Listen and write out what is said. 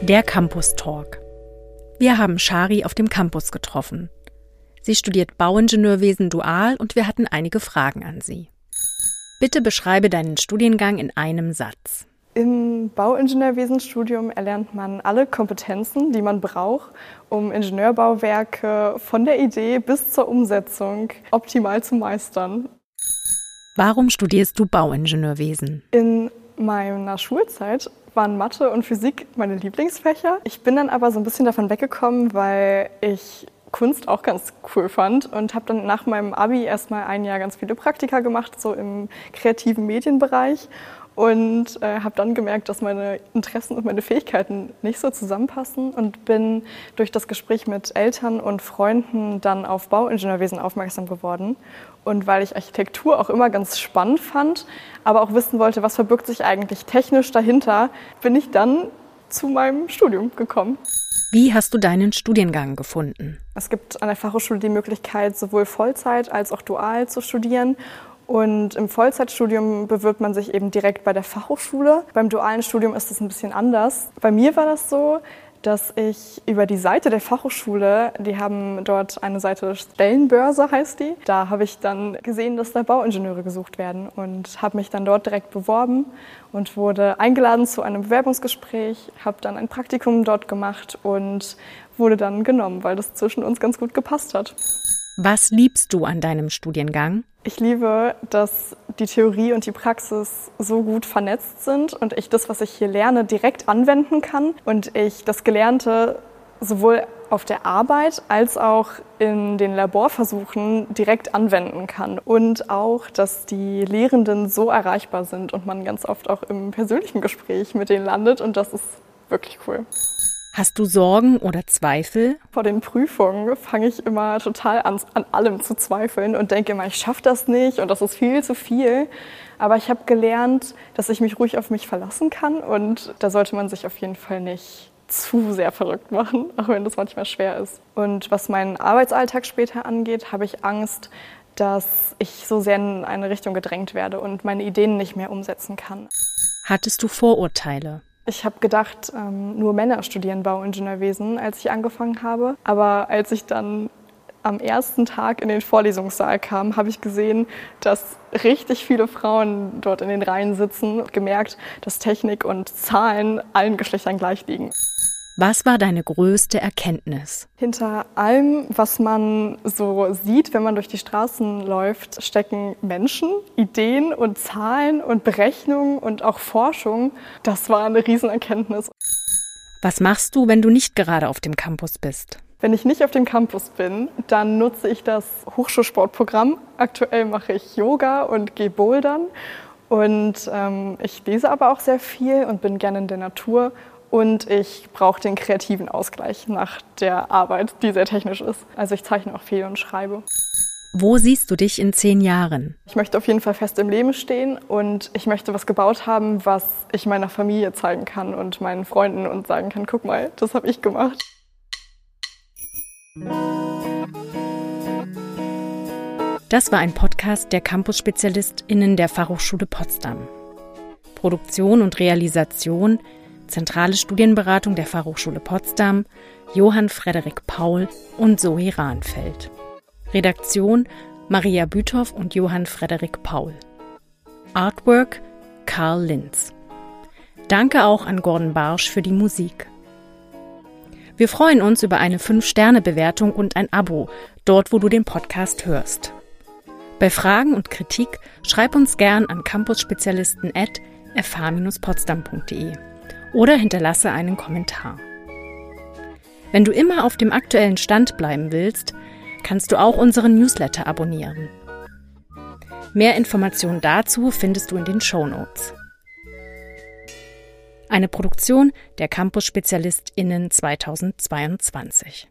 Der Campus Talk. Wir haben Shari auf dem Campus getroffen. Sie studiert Bauingenieurwesen dual und wir hatten einige Fragen an sie. Bitte beschreibe deinen Studiengang in einem Satz. Im Bauingenieurwesenstudium erlernt man alle Kompetenzen, die man braucht, um Ingenieurbauwerke von der Idee bis zur Umsetzung optimal zu meistern. Warum studierst du Bauingenieurwesen? In meiner Schulzeit waren Mathe und Physik meine Lieblingsfächer. Ich bin dann aber so ein bisschen davon weggekommen, weil ich Kunst auch ganz cool fand und habe dann nach meinem Abi erstmal ein Jahr ganz viele Praktika gemacht, so im kreativen Medienbereich und äh, habe dann gemerkt, dass meine Interessen und meine Fähigkeiten nicht so zusammenpassen und bin durch das Gespräch mit Eltern und Freunden dann auf Bauingenieurwesen aufmerksam geworden. Und weil ich Architektur auch immer ganz spannend fand, aber auch wissen wollte, was verbirgt sich eigentlich technisch dahinter, bin ich dann zu meinem Studium gekommen. Wie hast du deinen Studiengang gefunden? Es gibt an der Fachhochschule die Möglichkeit, sowohl Vollzeit als auch dual zu studieren. Und im Vollzeitstudium bewirbt man sich eben direkt bei der Fachhochschule. Beim dualen Studium ist das ein bisschen anders. Bei mir war das so, dass ich über die Seite der Fachhochschule, die haben dort eine Seite Stellenbörse heißt die, da habe ich dann gesehen, dass da Bauingenieure gesucht werden und habe mich dann dort direkt beworben und wurde eingeladen zu einem Bewerbungsgespräch, habe dann ein Praktikum dort gemacht und wurde dann genommen, weil das zwischen uns ganz gut gepasst hat. Was liebst du an deinem Studiengang? Ich liebe, dass die Theorie und die Praxis so gut vernetzt sind und ich das, was ich hier lerne, direkt anwenden kann und ich das Gelernte sowohl auf der Arbeit als auch in den Laborversuchen direkt anwenden kann. Und auch, dass die Lehrenden so erreichbar sind und man ganz oft auch im persönlichen Gespräch mit denen landet und das ist wirklich cool. Hast du Sorgen oder Zweifel? Vor den Prüfungen fange ich immer total an, an allem zu zweifeln und denke immer, ich schaffe das nicht und das ist viel zu viel. Aber ich habe gelernt, dass ich mich ruhig auf mich verlassen kann und da sollte man sich auf jeden Fall nicht zu sehr verrückt machen, auch wenn das manchmal schwer ist. Und was meinen Arbeitsalltag später angeht, habe ich Angst, dass ich so sehr in eine Richtung gedrängt werde und meine Ideen nicht mehr umsetzen kann. Hattest du Vorurteile? Ich habe gedacht, ähm, nur Männer studieren Bauingenieurwesen, als ich angefangen habe. Aber als ich dann am ersten Tag in den Vorlesungssaal kam, habe ich gesehen, dass richtig viele Frauen dort in den Reihen sitzen und gemerkt, dass Technik und Zahlen allen Geschlechtern gleich liegen. Was war deine größte Erkenntnis? Hinter allem, was man so sieht, wenn man durch die Straßen läuft, stecken Menschen, Ideen und Zahlen und Berechnungen und auch Forschung. Das war eine Riesenerkenntnis. Was machst du, wenn du nicht gerade auf dem Campus bist? Wenn ich nicht auf dem Campus bin, dann nutze ich das Hochschulsportprogramm. Aktuell mache ich Yoga und gehe bouldern. Und ähm, ich lese aber auch sehr viel und bin gerne in der Natur und ich brauche den kreativen Ausgleich nach der Arbeit, die sehr technisch ist. Also ich zeichne auch viel und schreibe. Wo siehst du dich in zehn Jahren? Ich möchte auf jeden Fall fest im Leben stehen und ich möchte was gebaut haben, was ich meiner Familie zeigen kann und meinen Freunden und sagen kann, guck mal, das habe ich gemacht. Das war ein Podcast der Campus-SpezialistInnen der Fachhochschule Potsdam. Produktion und Realisation – Zentrale Studienberatung der Fachhochschule Potsdam, Johann Frederik Paul und Zoe Rahnfeld. Redaktion Maria Büthoff und Johann Frederik Paul. Artwork Karl Linz. Danke auch an Gordon Barsch für die Musik. Wir freuen uns über eine 5-Sterne-Bewertung und ein Abo, dort wo du den Podcast hörst. Bei Fragen und Kritik schreib uns gern an campusspezialisten at fh-potsdam.de oder hinterlasse einen Kommentar. Wenn du immer auf dem aktuellen Stand bleiben willst, kannst du auch unseren Newsletter abonnieren. Mehr Informationen dazu findest du in den Show Notes. Eine Produktion der Campus SpezialistInnen 2022.